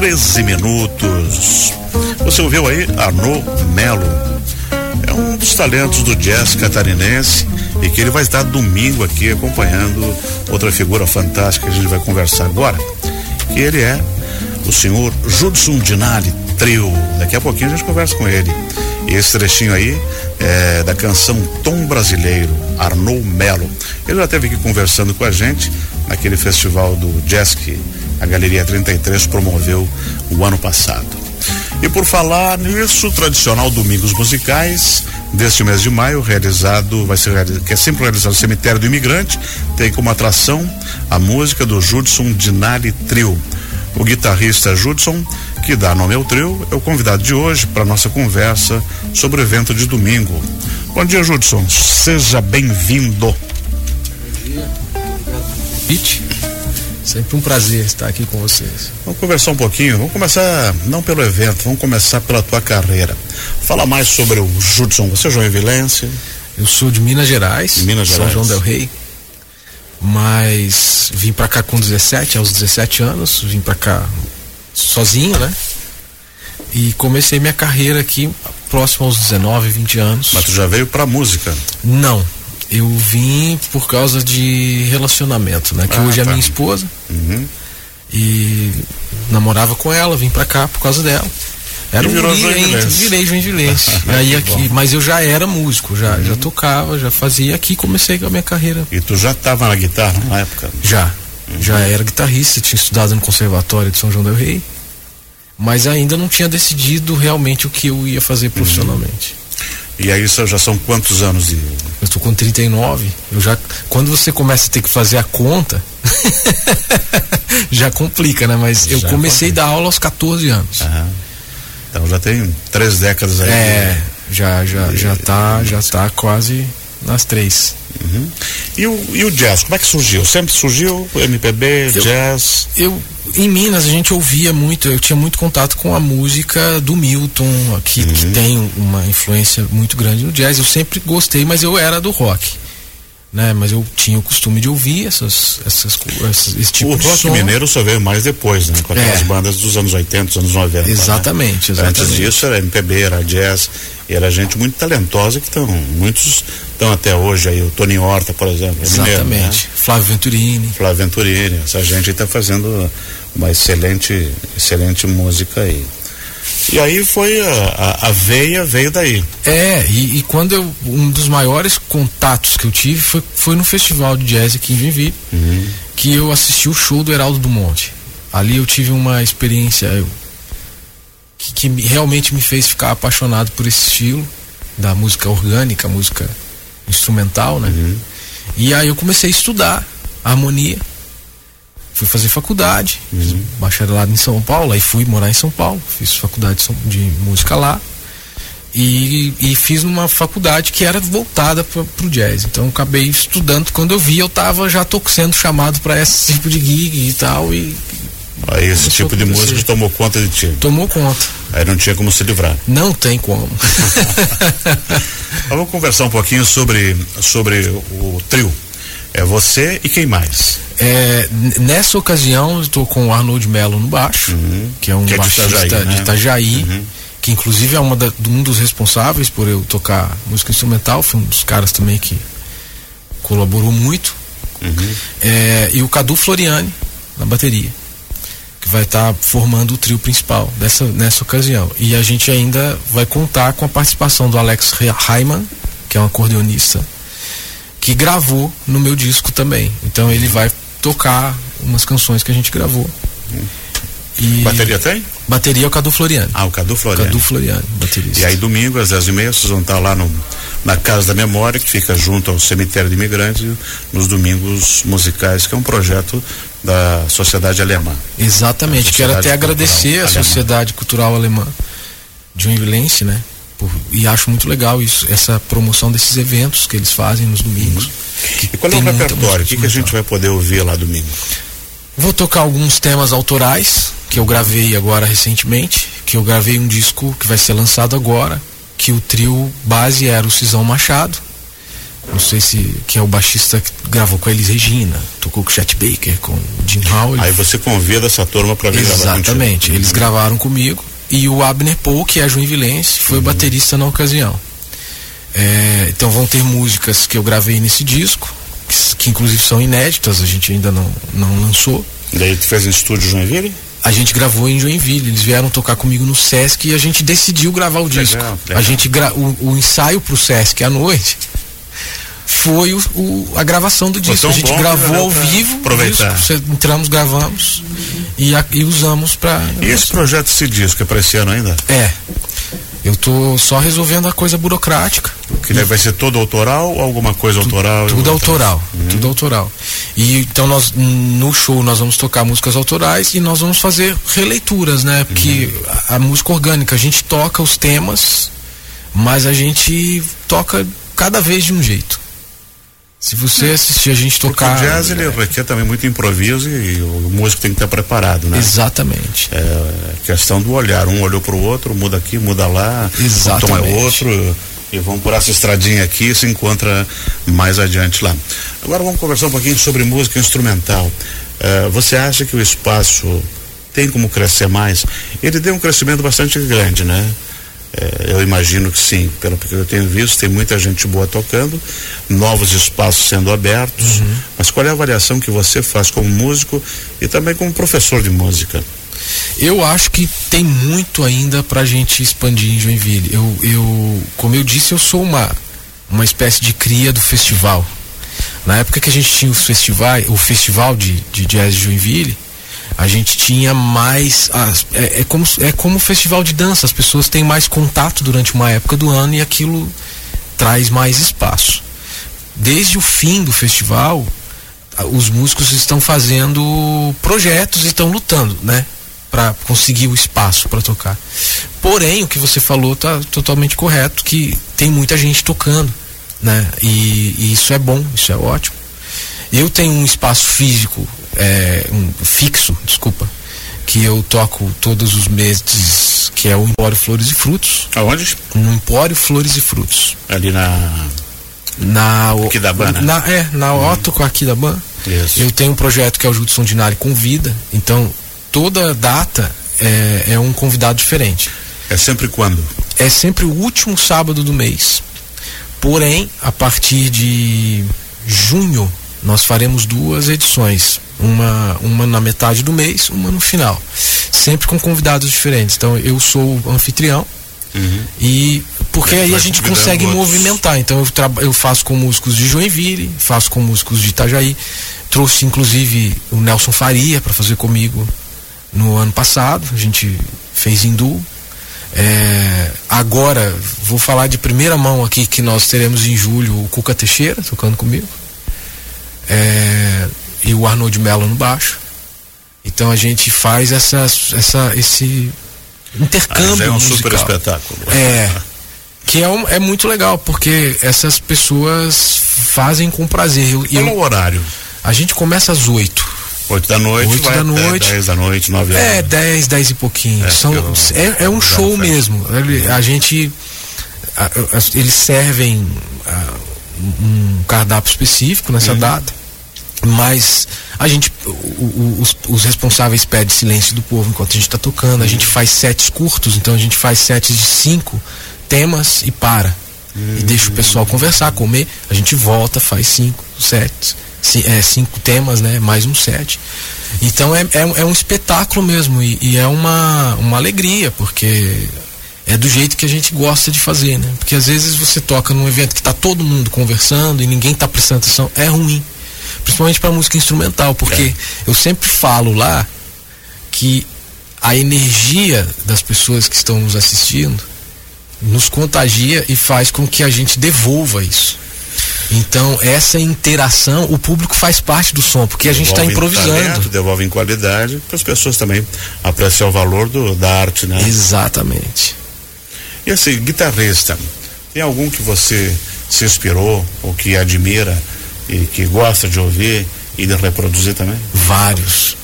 11 horas 13 minutos. Você ouviu aí Arnaud Melo. É um dos talentos do jazz catarinense e que ele vai estar domingo aqui acompanhando outra figura fantástica que a gente vai conversar agora. Que ele é o senhor Judson Dinari Trio. Daqui a pouquinho a gente conversa com ele. E esse trechinho aí é da canção Tom Brasileiro, Arnaud Melo. Ele já esteve aqui conversando com a gente naquele festival do Jazz que a Galeria 33 promoveu o ano passado. E por falar nisso, o tradicional Domingos Musicais deste mês de maio, realizado, vai ser que é sempre realizado no Cemitério do Imigrante, tem como atração a música do Judson Dinari Trio. O guitarrista Judson, que dá nome ao trio, é o convidado de hoje para nossa conversa sobre o evento de domingo. Bom dia, Judson. Seja bem-vindo. Bom dia. Obrigado Sempre um prazer estar aqui com vocês. Vamos conversar um pouquinho. Vamos começar não pelo evento, vamos começar pela tua carreira. Fala mais sobre o Judson. Você é joinvilense? Eu sou de Minas Gerais, Minas Gerais. São João del Rei. Mas vim para cá com 17, aos 17 anos, vim para cá sozinho, né? E comecei minha carreira aqui próximo aos 19, 20 anos. Mas tu já veio pra música? Não. Eu vim por causa de relacionamento, né? Que ah, hoje é tá. é minha esposa. Uhum. E namorava com ela, vim pra cá por causa dela. Era um guri virei joinvilense. aí aqui, mas eu já era músico, já, uhum. já tocava, já fazia aqui, comecei a minha carreira. E tu já estava na guitarra na época? Já. Uhum. Já era guitarrista, tinha estudado no Conservatório de São João del Rei. Mas ainda não tinha decidido realmente o que eu ia fazer uhum. profissionalmente. E aí já são quantos anos de. Eu estou com 39. Eu já. Quando você começa a ter que fazer a conta, já complica, né? Mas já eu comecei complica. a dar aula aos 14 anos. Aham. Então já tem três décadas aí. É, já, já, já tá, já tá quase nas três. Uhum. E, o, e o jazz, como é que surgiu? Sempre surgiu MPB, eu, jazz? Eu, em Minas a gente ouvia muito, eu tinha muito contato com a música do Milton, aqui, uhum. que tem uma influência muito grande no jazz. Eu sempre gostei, mas eu era do rock né? Mas eu tinha o costume de ouvir essas, essas, essas esse tipo o de rock som. mineiro só veio mais depois, né? Com aquelas é. bandas dos anos 80, dos anos 90. Exatamente, né? exatamente. Antes disso era MPB, era jazz, era gente muito talentosa que estão, muitos estão até hoje aí, o Tony Horta, por exemplo. É exatamente. Mineiro, né? Flávio Venturini. Flávio Venturini, essa gente está fazendo uma excelente, excelente música aí. E aí foi a, a, a veia veio daí. É, e, e, quando eu. Um dos maiores contatos que eu tive foi, foi no festival de jazz aqui em Joinville, uhum. que eu assisti o show do Heraldo do Monte. Ali eu tive uma experiência eu, que, que realmente me fez ficar apaixonado por esse estilo da música orgânica, música instrumental, né? Uhum. E aí eu comecei a estudar harmonia fui fazer faculdade, uhum. bacharelado em São Paulo, aí fui morar em São Paulo, fiz faculdade de música lá e, e fiz numa faculdade que era voltada para o jazz. Então acabei estudando. Quando eu vi, eu tava já tô sendo chamado para esse tipo de gig e tal e Aí esse tipo de música tomou conta de ti. Tomou conta. Aí não tinha como se livrar. Não tem como. Vamos conversar um pouquinho sobre, sobre o trio. É você e quem mais? É, nessa ocasião eu estou com o Arnold Melo no baixo, uhum. que é um que é baixista de Itajaí, né? de Itajaí uhum. que inclusive é uma da, um dos responsáveis por eu tocar música instrumental, foi um dos caras também que colaborou muito. Uhum. É, e o Cadu Floriani na bateria, vai estar tá formando o trio principal dessa, nessa ocasião. E a gente ainda vai contar com a participação do Alex Raiman, que é um acordeonista que gravou no meu disco também. Então ele vai tocar umas canções que a gente gravou. E bateria tem? Bateria é o Cadu Floriano. Ah, o Cadu Floriano. Cadu Floriano, baterista. E aí domingo às 10 e meia vocês vão estar lá no, na Casa da Memória, que fica junto ao Cemitério de Imigrantes, nos domingos musicais, que é um projeto da Sociedade Alemã. Exatamente. Quero até agradecer a Sociedade Cultural Alemã de Joinvilense, né? Por, e acho muito legal isso, essa promoção desses eventos que eles fazem nos domingos. Uhum. E qual é o repertório? O que, que a gente vai poder ouvir lá domingo? Vou tocar alguns temas autorais que eu gravei agora recentemente, que eu gravei um disco que vai ser lançado agora, que o trio base era o Cisão Machado, Não sei se que é o baixista que gravou com a Elis Regina, tocou com o Chet Baker, com o Jim Howell. Aí você convida essa turma para vir gravar Exatamente, eles gravaram comigo e o Abner Paul, que é joinvilense, foi uhum. baterista na ocasião. É, então vão ter músicas que eu gravei nesse disco, que, que, inclusive são inéditas, a gente ainda não, não lançou. Daí tu fez em estúdio Joinville? A gente gravou em Joinville, eles vieram tocar comigo no Sesc e a gente decidiu gravar o disco. Legal. A gente gra o, o ensaio pro Sesc à noite foi o, o, a gravação do disco. A gente gravou ao vivo, aproveitar. Disco, entramos, gravamos e, a, e usamos para. E esse projeto, esse disco, é para esse ano ainda? É. Eu tô só resolvendo a coisa burocrática. Que vai ser todo autoral ou alguma coisa tu, autoral? Tudo autoral, uhum. tudo autoral. E então nós no show nós vamos tocar músicas autorais e nós vamos fazer releituras, né? Porque uhum. a, a música orgânica a gente toca os temas, mas a gente toca cada vez de um jeito. Se você assistir a gente tocar. Porque o jazz ele requer também muito improviso e o músico tem que estar preparado, né? Exatamente. É questão do olhar. Um olhou para o outro, muda aqui, muda lá, Exatamente. o tom é outro. E vamos por essa estradinha aqui e se encontra mais adiante lá. Agora vamos conversar um pouquinho sobre música instrumental. É, você acha que o espaço tem como crescer mais? Ele deu um crescimento bastante grande, né? É, eu imagino que sim, pelo que eu tenho visto, tem muita gente boa tocando, novos espaços sendo abertos. Uhum. Mas qual é a avaliação que você faz como músico e também como professor de música? Eu acho que tem muito ainda para a gente expandir em Joinville. Eu, eu, como eu disse, eu sou uma, uma espécie de cria do festival. Na época que a gente tinha os festivais, o festival de, de jazz de Joinville, a gente tinha mais. é, é, como, é como festival de dança, as pessoas têm mais contato durante uma época do ano e aquilo traz mais espaço. Desde o fim do festival, os músicos estão fazendo projetos e estão lutando, né? Para conseguir o espaço para tocar. Porém, o que você falou está totalmente correto, que tem muita gente tocando, né? E, e isso é bom, isso é ótimo. Eu tenho um espaço físico é, um fixo, desculpa, que eu toco todos os meses, que é o Empório Flores e Frutos. Aonde? No Empório Flores e Frutos. Ali na. Na. Aquidabana? Na, é, na uhum. Otto com a Aquidabana. Isso. Eu tenho um projeto que é o Judson Dinari Convida, então toda data é, é um convidado diferente. É sempre quando? É sempre o último sábado do mês. Porém, a partir de junho, nós faremos duas edições uma, uma na metade do mês, uma no final. Sempre com convidados diferentes. Então eu sou o anfitrião. Uhum. E porque aí a gente consegue outros. movimentar. Então eu, eu faço com músicos de Joinville, faço com músicos de Itajaí. Trouxe inclusive o Nelson Faria para fazer comigo no ano passado. A gente fez hindu. É, agora vou falar de primeira mão aqui que nós teremos em julho o Cuca Teixeira tocando comigo. É, e o Arnold Mello no baixo. Então a gente faz essa, essa, esse intercâmbio. Ah, é um musical. super espetáculo. É. Que é, um, é muito legal, porque essas pessoas fazem com prazer. Qual é o horário? A gente começa às oito. Oito da noite, oito da noite. Dez da noite, nove horas. É, dez, dez e pouquinho. É, São, é, é um show mesmo. A gente. A, a, eles servem a, um cardápio específico nessa uhum. data mas a gente o, o, os, os, responsáveis pedem silêncio do povo enquanto a gente está tocando a gente faz sets curtos então a gente faz sets de cinco temas e para uhum. e deixa o pessoal conversar comer a gente volta faz cinco sets é, cinco temas né mais um set então é, é, é um espetáculo mesmo e, e, é uma, uma alegria porque é do jeito que a gente gosta de fazer né porque às vezes você toca num evento que está todo mundo conversando e ninguém está prestando atenção é ruim principalmente para música instrumental, porque é. eu sempre falo lá que a energia das pessoas que estão nos assistindo nos contagia e faz com que a gente devolva isso. Então, essa interação, o público faz parte do som, porque a gente está improvisando. Talento, devolve em qualidade, para as pessoas também apreciar o valor do, da arte, né? Exatamente. E assim, guitarrista, tem algum que você se inspirou ou que admira e que gosta de ouvir e de reproduzir também? Vários.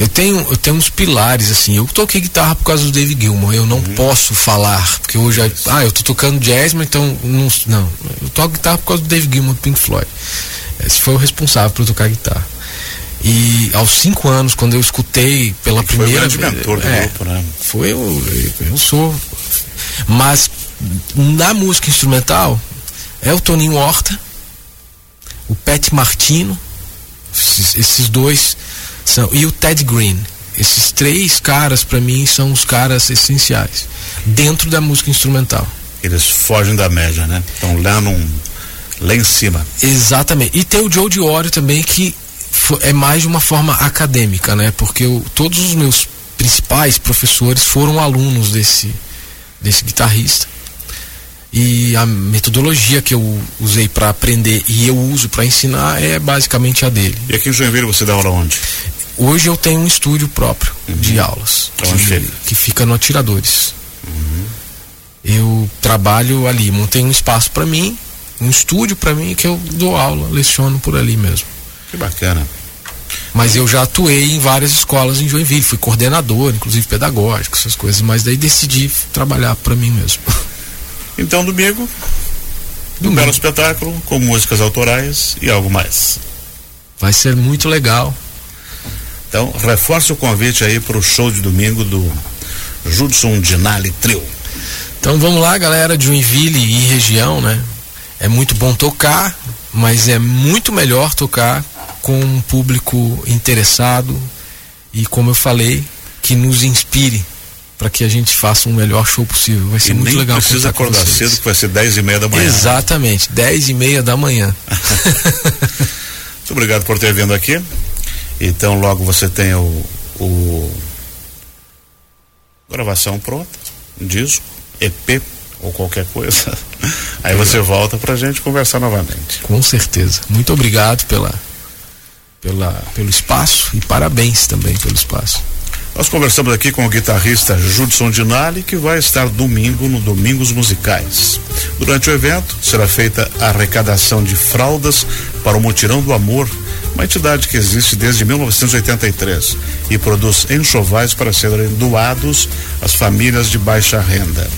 Eu tenho, eu tenho uns pilares, assim. Eu toquei guitarra por causa do David Gilmour. Eu não uhum. posso falar, porque hoje. Ah, eu tô tocando jazz, mas então. Não, não. Eu toco guitarra por causa do David Gilmour do Pink Floyd. Esse foi o responsável por tocar guitarra. E aos cinco anos, quando eu escutei pela primeira vez. Foi o grande mentor do é, grupo, né? Foi eu, eu sou. Mas na música instrumental, é o Toninho Horta, o Pat Martino, esses, esses dois são, e o Ted Green. Esses três caras, para mim, são os caras essenciais dentro da música instrumental. Eles fogem da média, né? Estão lá, num, lá em cima. Exatamente. E tem o Joe Diorio também, que é mais de uma forma acadêmica, né? Porque eu, todos os meus principais professores foram alunos desse, desse guitarrista. E a metodologia que eu usei para aprender e eu uso para ensinar é basicamente a dele. E aqui em Joinville você dá aula onde? Hoje eu tenho um estúdio próprio uhum. de aulas. Onde que, que fica no Atiradores. Uhum. Eu trabalho ali, montei um espaço para mim, um estúdio para mim que eu dou aula, leciono por ali mesmo. Que bacana. Mas eu já atuei em várias escolas em Joinville, fui coordenador, inclusive pedagógico, essas coisas, mas daí decidi trabalhar para mim mesmo. Então, domingo, um belo espetáculo com músicas autorais e algo mais. Vai ser muito legal. Então, reforce o convite aí para o show de domingo do Judson Dinali Trio. Então vamos lá, galera de Joinville e região, né? É muito bom tocar, mas é muito melhor tocar com um público interessado e, como eu falei, que nos inspire para que a gente faça um melhor show possível. Vai ser e muito legal. Precisa acordar cedo, que vai ser 10 e meia da manhã. Exatamente, 10 e meia da manhã. muito obrigado por ter vindo aqui. Então logo você tem o, o gravação pronta, um disco, EP ou qualquer coisa. Aí você volta para a gente conversar novamente. Com certeza. Muito obrigado pela, pela, pelo espaço e parabéns também pelo espaço. Nós conversamos aqui com o guitarrista Judson Dinali, que vai estar domingo no Domingos Musicais. Durante o evento, será feita a arrecadação de fraldas para o Mutirão do Amor, uma entidade que existe desde 1983 e produz enxovais para serem doados às famílias de baixa renda.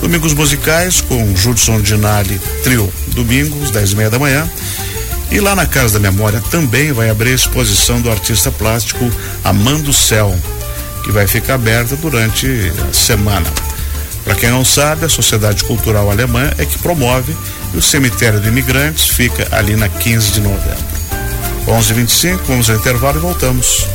Domingos Musicais com Judson Dinali Trio, domingos, 10 e meia da manhã. E lá na Casa da Memória também vai abrir a exposição do artista plástico Amando Céu, que vai ficar aberta durante a semana. Para quem não sabe, a Sociedade Cultural Alemã é que promove e o Cemitério de Imigrantes fica ali na 15 de novembro. 11:25 vamos ao intervalo e voltamos.